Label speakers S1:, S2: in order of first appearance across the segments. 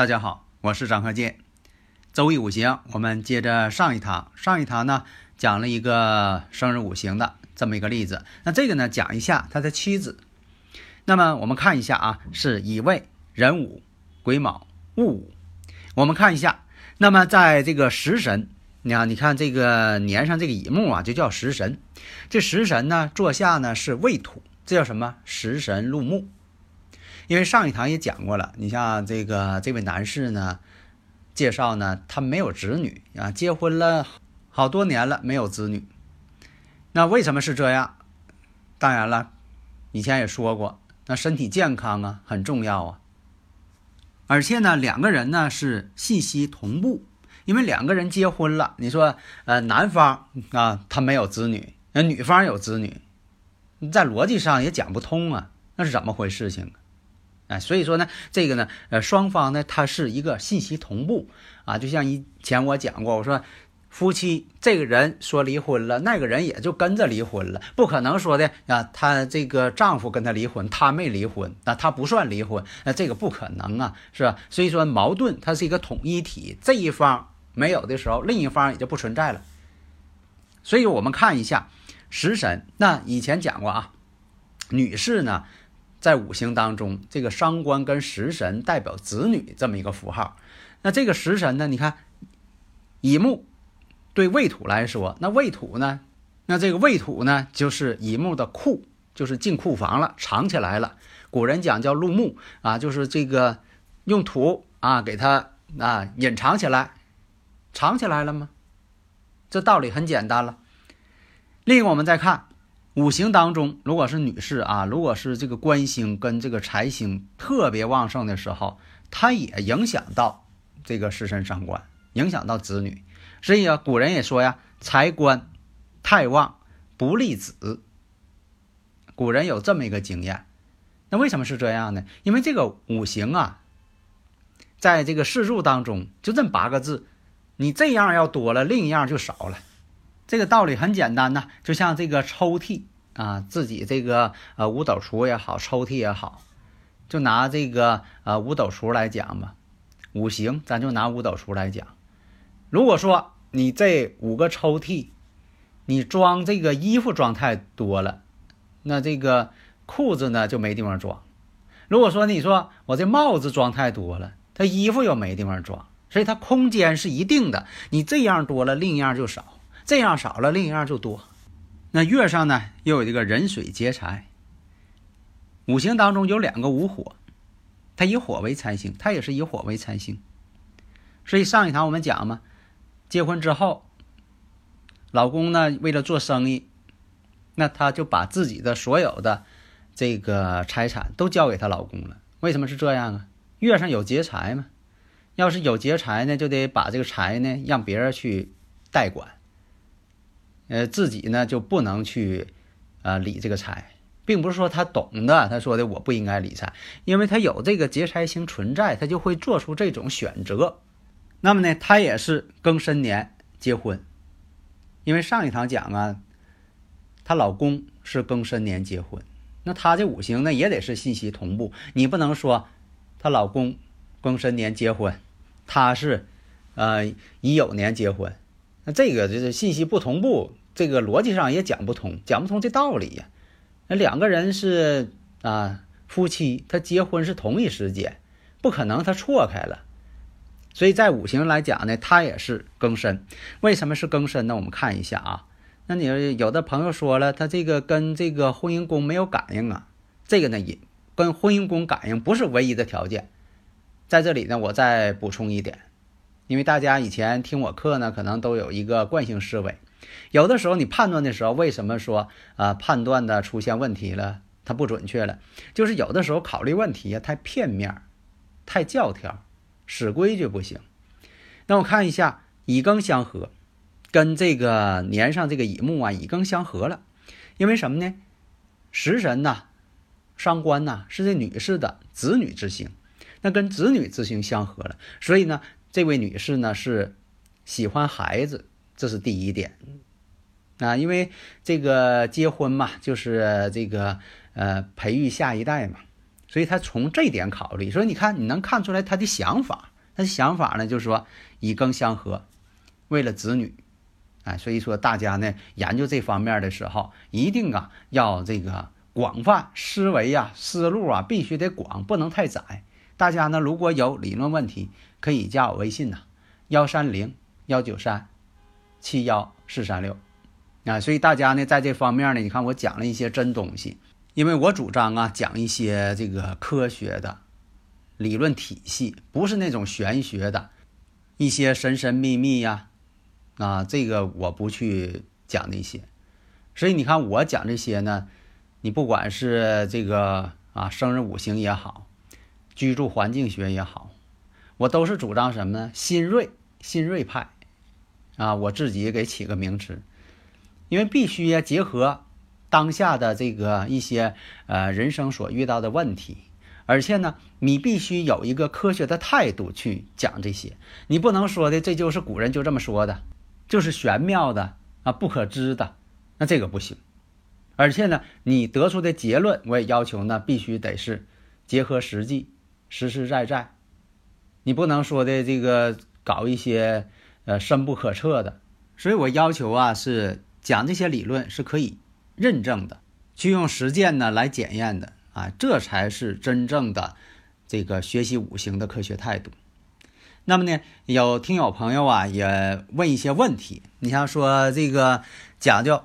S1: 大家好，我是张鹤剑。周易五行，我们接着上一堂。上一堂呢，讲了一个生日五行的这么一个例子。那这个呢，讲一下他的妻子。那么我们看一下啊，是乙未、壬午、癸卯、戊午。我们看一下，那么在这个食神，你看，你看这个年上这个乙木啊，就叫食神。这食神呢，坐下呢是未土，这叫什么？食神入木。因为上一堂也讲过了，你像这个这位男士呢，介绍呢，他没有子女啊，结婚了好多年了没有子女。那为什么是这样？当然了，以前也说过，那身体健康啊很重要啊。而且呢，两个人呢是信息同步，因为两个人结婚了，你说呃男方啊他没有子女，那女方有子女，在逻辑上也讲不通啊，那是怎么回事情？啊，所以说呢，这个呢，呃，双方呢，它是一个信息同步啊，就像以前我讲过，我说夫妻这个人说离婚了，那个人也就跟着离婚了，不可能说的啊，他这个丈夫跟他离婚，他没离婚，那他不算离婚，那这个不可能啊，是吧？所以说矛盾它是一个统一体，这一方没有的时候，另一方也就不存在了。所以我们看一下食神，那以前讲过啊，女士呢。在五行当中，这个伤官跟食神代表子女这么一个符号。那这个食神呢？你看，乙木对未土来说，那未土呢？那这个未土呢，就是乙木的库，就是进库房了，藏起来了。古人讲叫入木啊，就是这个用土啊给它啊隐藏起来，藏起来了吗？这道理很简单了。另一个，我们再看。五行当中，如果是女士啊，如果是这个官星跟这个财星特别旺盛的时候，它也影响到这个食神伤官，影响到子女。所以啊，古人也说呀，财官太旺不利子。古人有这么一个经验。那为什么是这样呢？因为这个五行啊，在这个四柱当中就这八个字，你这样要多了，另一样就少了。这个道理很简单呐，就像这个抽屉啊，自己这个呃五斗橱也好，抽屉也好，就拿这个呃五斗橱来讲吧，五行咱就拿五斗橱来讲。如果说你这五个抽屉，你装这个衣服装太多了，那这个裤子呢就没地方装。如果说你说我这帽子装太多了，它衣服又没地方装，所以它空间是一定的。你这样多了，另一样就少。这样少了，另一样就多。那月上呢，又有这个壬水劫财。五行当中有两个午火，它以火为财星，它也是以火为财星。所以上一堂我们讲嘛，结婚之后，老公呢为了做生意，那他就把自己的所有的这个财产都交给他老公了。为什么是这样啊？月上有劫财嘛，要是有劫财呢，就得把这个财呢让别人去代管。呃，自己呢就不能去，啊理这个财，并不是说他懂的，他说的我不应该理财，因为他有这个劫财星存在，他就会做出这种选择。那么呢，他也是庚申年结婚，因为上一堂讲啊，她老公是庚申年结婚，那她这五行呢也得是信息同步，你不能说她老公庚申年结婚，她是呃乙酉年结婚，那这个就是信息不同步。这个逻辑上也讲不通，讲不通这道理呀。那两个人是啊夫妻，他结婚是同一时间，不可能他错开了。所以在五行来讲呢，他也是庚申。为什么是庚申呢？我们看一下啊。那你有的朋友说了，他这个跟这个婚姻宫没有感应啊。这个呢也跟婚姻宫感应不是唯一的条件。在这里呢，我再补充一点，因为大家以前听我课呢，可能都有一个惯性思维，有的时候你判断的时候，为什么说啊判断的出现问题了，它不准确了，就是有的时候考虑问题啊太片面，太教条，死规矩不行。那我看一下乙庚相合，跟这个年上这个乙木啊乙庚相合了，因为什么呢？食神呐，伤官呐是这女士的子女之星，那跟子女之星相合了，所以呢。这位女士呢是喜欢孩子，这是第一点啊，因为这个结婚嘛，就是这个呃培育下一代嘛，所以她从这点考虑。所以你看，你能看出来她的想法，她的想法呢就是说以庚相合，为了子女，哎，所以说大家呢研究这方面的时候，一定啊要这个广泛思维呀，思路啊必须得广，不能太窄。大家呢如果有理论问题。可以加我微信呐，幺三零幺九三七幺四三六啊，所以大家呢在这方面呢，你看我讲了一些真东西，因为我主张啊讲一些这个科学的理论体系，不是那种玄学的一些神神秘秘呀啊，这个我不去讲那些，所以你看我讲这些呢，你不管是这个啊生日五行也好，居住环境学也好。我都是主张什么呢？新锐，新锐派，啊，我自己给起个名词，因为必须呀结合当下的这个一些呃人生所遇到的问题，而且呢，你必须有一个科学的态度去讲这些，你不能说的这就是古人就这么说的，就是玄妙的啊不可知的，那这个不行，而且呢，你得出的结论我也要求呢必须得是结合实际，实实在在。你不能说的这个搞一些呃深不可测的，所以我要求啊是讲这些理论是可以认证的，去用实践呢来检验的啊，这才是真正的这个学习五行的科学态度。那么呢，有听友朋友啊也问一些问题，你像说这个讲究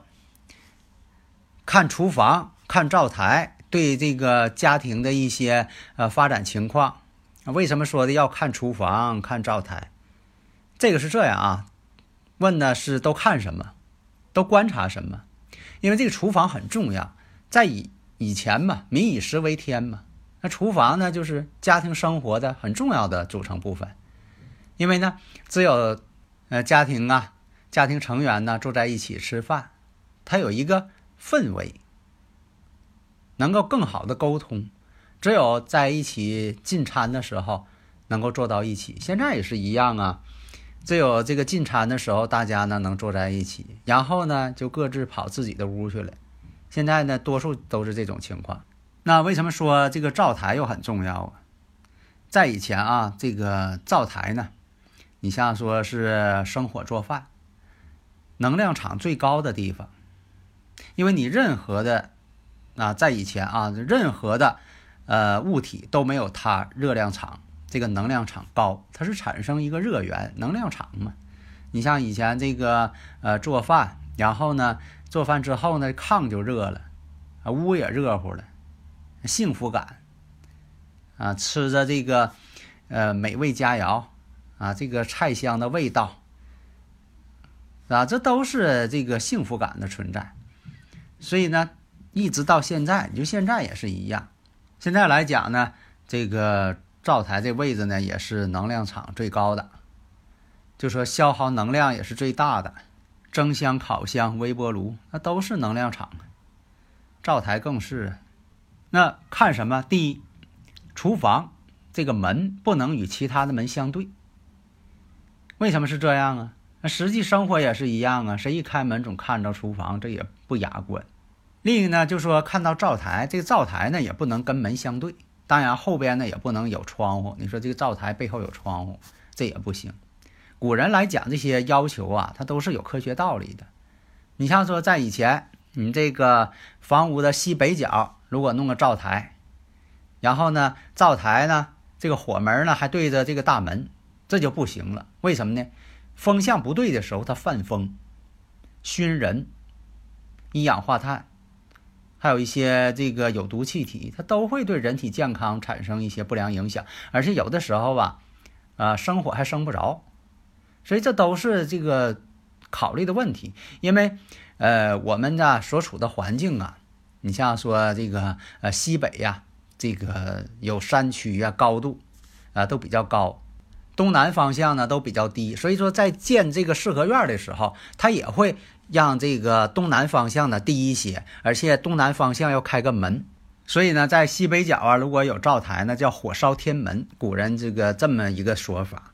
S1: 看厨房、看灶台，对这个家庭的一些呃发展情况。为什么说的要看厨房、看灶台？这个是这样啊，问的是都看什么，都观察什么？因为这个厨房很重要，在以以前嘛，民以食为天嘛，那厨房呢就是家庭生活的很重要的组成部分。因为呢，只有呃家庭啊，家庭成员呢坐在一起吃饭，它有一个氛围，能够更好的沟通。只有在一起进餐的时候能够坐到一起，现在也是一样啊。只有这个进餐的时候，大家呢能坐在一起，然后呢就各自跑自己的屋去了。现在呢，多数都是这种情况。那为什么说这个灶台又很重要啊？在以前啊，这个灶台呢，你像说是生火做饭，能量场最高的地方，因为你任何的啊，在以前啊，任何的。呃，物体都没有它热量场，这个能量场高，它是产生一个热源能量场嘛。你像以前这个呃做饭，然后呢做饭之后呢炕就热了，啊屋也热乎了，幸福感啊吃着这个呃美味佳肴啊这个菜香的味道啊这都是这个幸福感的存在。所以呢一直到现在，就现在也是一样。现在来讲呢，这个灶台这位置呢，也是能量场最高的，就说消耗能量也是最大的。蒸箱、烤箱、微波炉，那都是能量场。灶台更是。那看什么？第一，厨房这个门不能与其他的门相对。为什么是这样啊？那实际生活也是一样啊。谁一开门总看着厨房，这也不雅观。另一个呢，就是说看到灶台，这个灶台呢也不能跟门相对，当然后边呢也不能有窗户。你说这个灶台背后有窗户，这也不行。古人来讲这些要求啊，它都是有科学道理的。你像说在以前，你这个房屋的西北角如果弄个灶台，然后呢灶台呢这个火门呢还对着这个大门，这就不行了。为什么呢？风向不对的时候，它犯风、熏人、一氧化碳。还有一些这个有毒气体，它都会对人体健康产生一些不良影响，而且有的时候吧，啊，生火还生不着，所以这都是这个考虑的问题。因为呃，我们呢所处的环境啊，你像说这个呃西北呀，这个有山区呀，高度啊都比较高。东南方向呢都比较低，所以说在建这个四合院的时候，它也会让这个东南方向呢低一些，而且东南方向要开个门，所以呢在西北角啊如果有灶台，那叫火烧天门，古人这个这么一个说法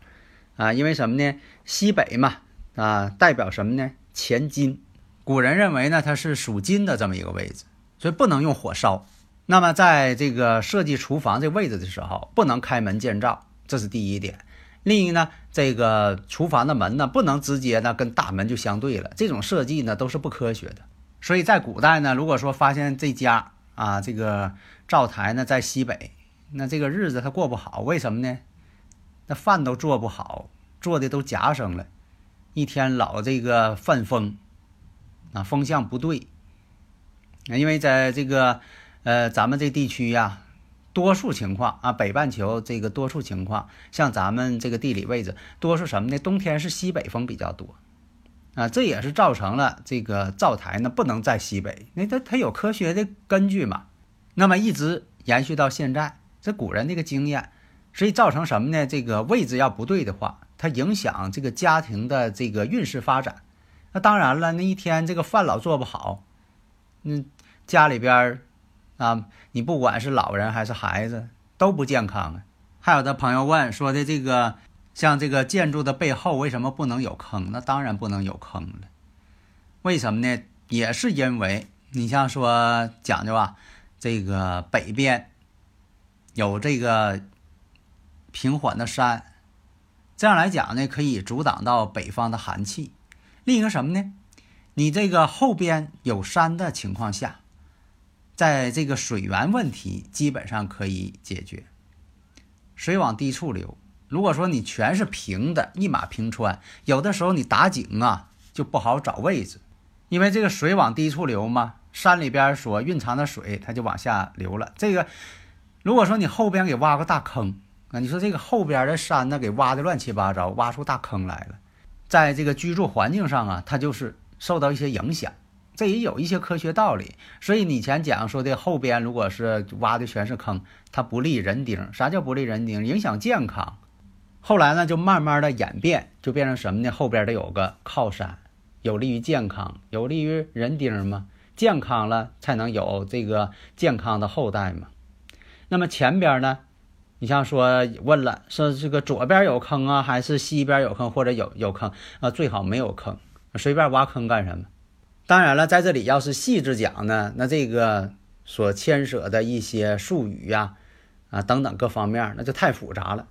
S1: 啊，因为什么呢？西北嘛啊代表什么呢？乾金，古人认为呢它是属金的这么一个位置，所以不能用火烧。那么在这个设计厨房这位置的时候，不能开门见灶，这是第一点。另一呢，这个厨房的门呢，不能直接呢跟大门就相对了，这种设计呢都是不科学的。所以在古代呢，如果说发现这家啊这个灶台呢在西北，那这个日子他过不好，为什么呢？那饭都做不好，做的都夹生了，一天老这个犯风，啊风向不对，因为在这个呃咱们这地区呀。多数情况啊，北半球这个多数情况，像咱们这个地理位置，多数什么呢？冬天是西北风比较多，啊，这也是造成了这个灶台呢不能在西北，那它它有科学的根据嘛？那么一直延续到现在，这古人那个经验，所以造成什么呢？这个位置要不对的话，它影响这个家庭的这个运势发展。那当然了，那一天这个饭老做不好，嗯，家里边儿。啊，你不管是老人还是孩子都不健康啊。还有的朋友问说的这个，像这个建筑的背后为什么不能有坑？那当然不能有坑了。为什么呢？也是因为你像说讲究啊，这个北边有这个平缓的山，这样来讲呢，可以阻挡到北方的寒气。另一个什么呢？你这个后边有山的情况下。在这个水源问题基本上可以解决，水往低处流。如果说你全是平的，一马平川，有的时候你打井啊就不好找位置，因为这个水往低处流嘛，山里边所蕴藏的水它就往下流了。这个如果说你后边给挖个大坑啊，你说这个后边的山呢给挖的乱七八糟，挖出大坑来了，在这个居住环境上啊，它就是受到一些影响。这也有一些科学道理，所以你以前讲说的后边如果是挖的全是坑，它不利人丁。啥叫不利人丁？影响健康。后来呢，就慢慢的演变，就变成什么呢？后边得有个靠山，有利于健康，有利于人丁嘛。健康了才能有这个健康的后代嘛。那么前边呢，你像说问了，说这个左边有坑啊，还是西边有坑，或者有有坑啊？最好没有坑，随便挖坑干什么？当然了，在这里要是细致讲呢，那这个所牵涉的一些术语呀，啊等等各方面，那就太复杂了。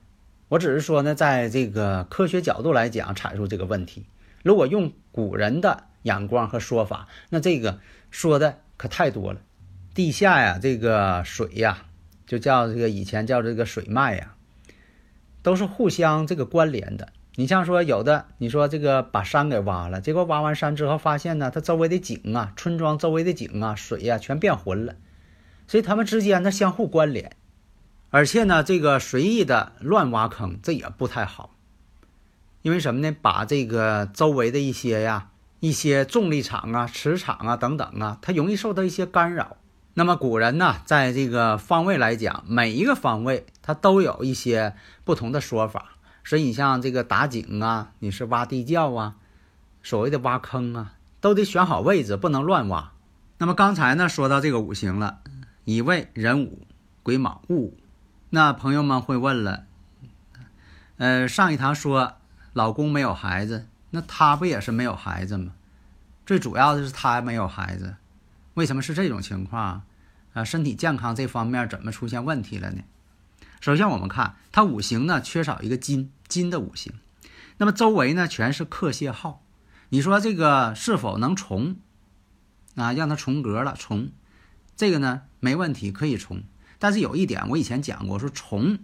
S1: 我只是说呢，在这个科学角度来讲阐述这个问题。如果用古人的眼光和说法，那这个说的可太多了。地下呀，这个水呀，就叫这个以前叫这个水脉呀，都是互相这个关联的。你像说有的，你说这个把山给挖了，结果挖完山之后发现呢，它周围的井啊，村庄周围的井啊，水呀全变浑了，所以它们之间呢相互关联，而且呢这个随意的乱挖坑这也不太好，因为什么呢？把这个周围的一些呀一些重力场啊、磁场啊等等啊，它容易受到一些干扰。那么古人呢，在这个方位来讲，每一个方位它都有一些不同的说法。所以你像这个打井啊，你是挖地窖啊，所谓的挖坑啊，都得选好位置，不能乱挖。那么刚才呢说到这个五行了，乙未、壬午、癸卯、戊午。那朋友们会问了，呃，上一堂说老公没有孩子，那他不也是没有孩子吗？最主要的是他没有孩子，为什么是这种情况？啊，身体健康这方面怎么出现问题了呢？首先，我们看它五行呢，缺少一个金，金的五行。那么周围呢，全是克泄号。你说这个是否能重？啊，让它重格了，重。这个呢，没问题，可以重。但是有一点，我以前讲过，说重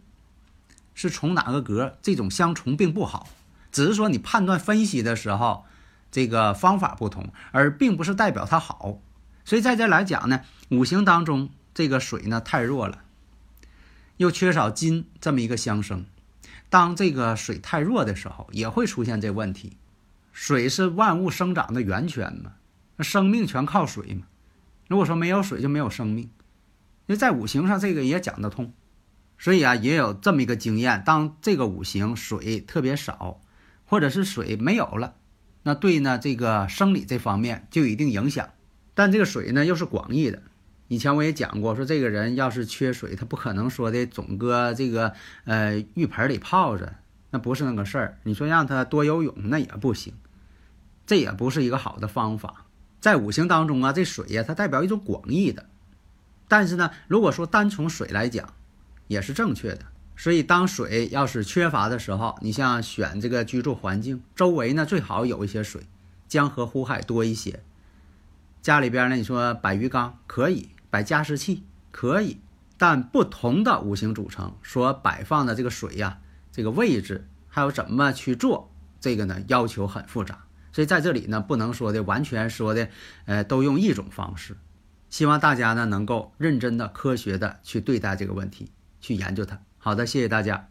S1: 是重哪个格，这种相重并不好。只是说你判断分析的时候，这个方法不同，而并不是代表它好。所以在这来讲呢，五行当中这个水呢太弱了。又缺少金这么一个相生，当这个水太弱的时候，也会出现这问题。水是万物生长的源泉嘛，那生命全靠水嘛。如果说没有水，就没有生命。因为在五行上，这个也讲得通。所以啊，也有这么一个经验：当这个五行水特别少，或者是水没有了，那对呢这个生理这方面就一定影响。但这个水呢又是广义的。以前我也讲过，说这个人要是缺水，他不可能说的总搁这个呃浴盆里泡着，那不是那个事儿。你说让他多游泳，那也不行，这也不是一个好的方法。在五行当中啊，这水呀，它代表一种广义的。但是呢，如果说单从水来讲，也是正确的。所以当水要是缺乏的时候，你像选这个居住环境，周围呢最好有一些水，江河湖海多一些。家里边呢，你说摆鱼缸可以。摆加湿器可以，但不同的五行组成所摆放的这个水呀，这个位置还有怎么去做，这个呢要求很复杂。所以在这里呢，不能说的完全说的，呃，都用一种方式。希望大家呢能够认真的、科学的去对待这个问题，去研究它。好的，谢谢大家。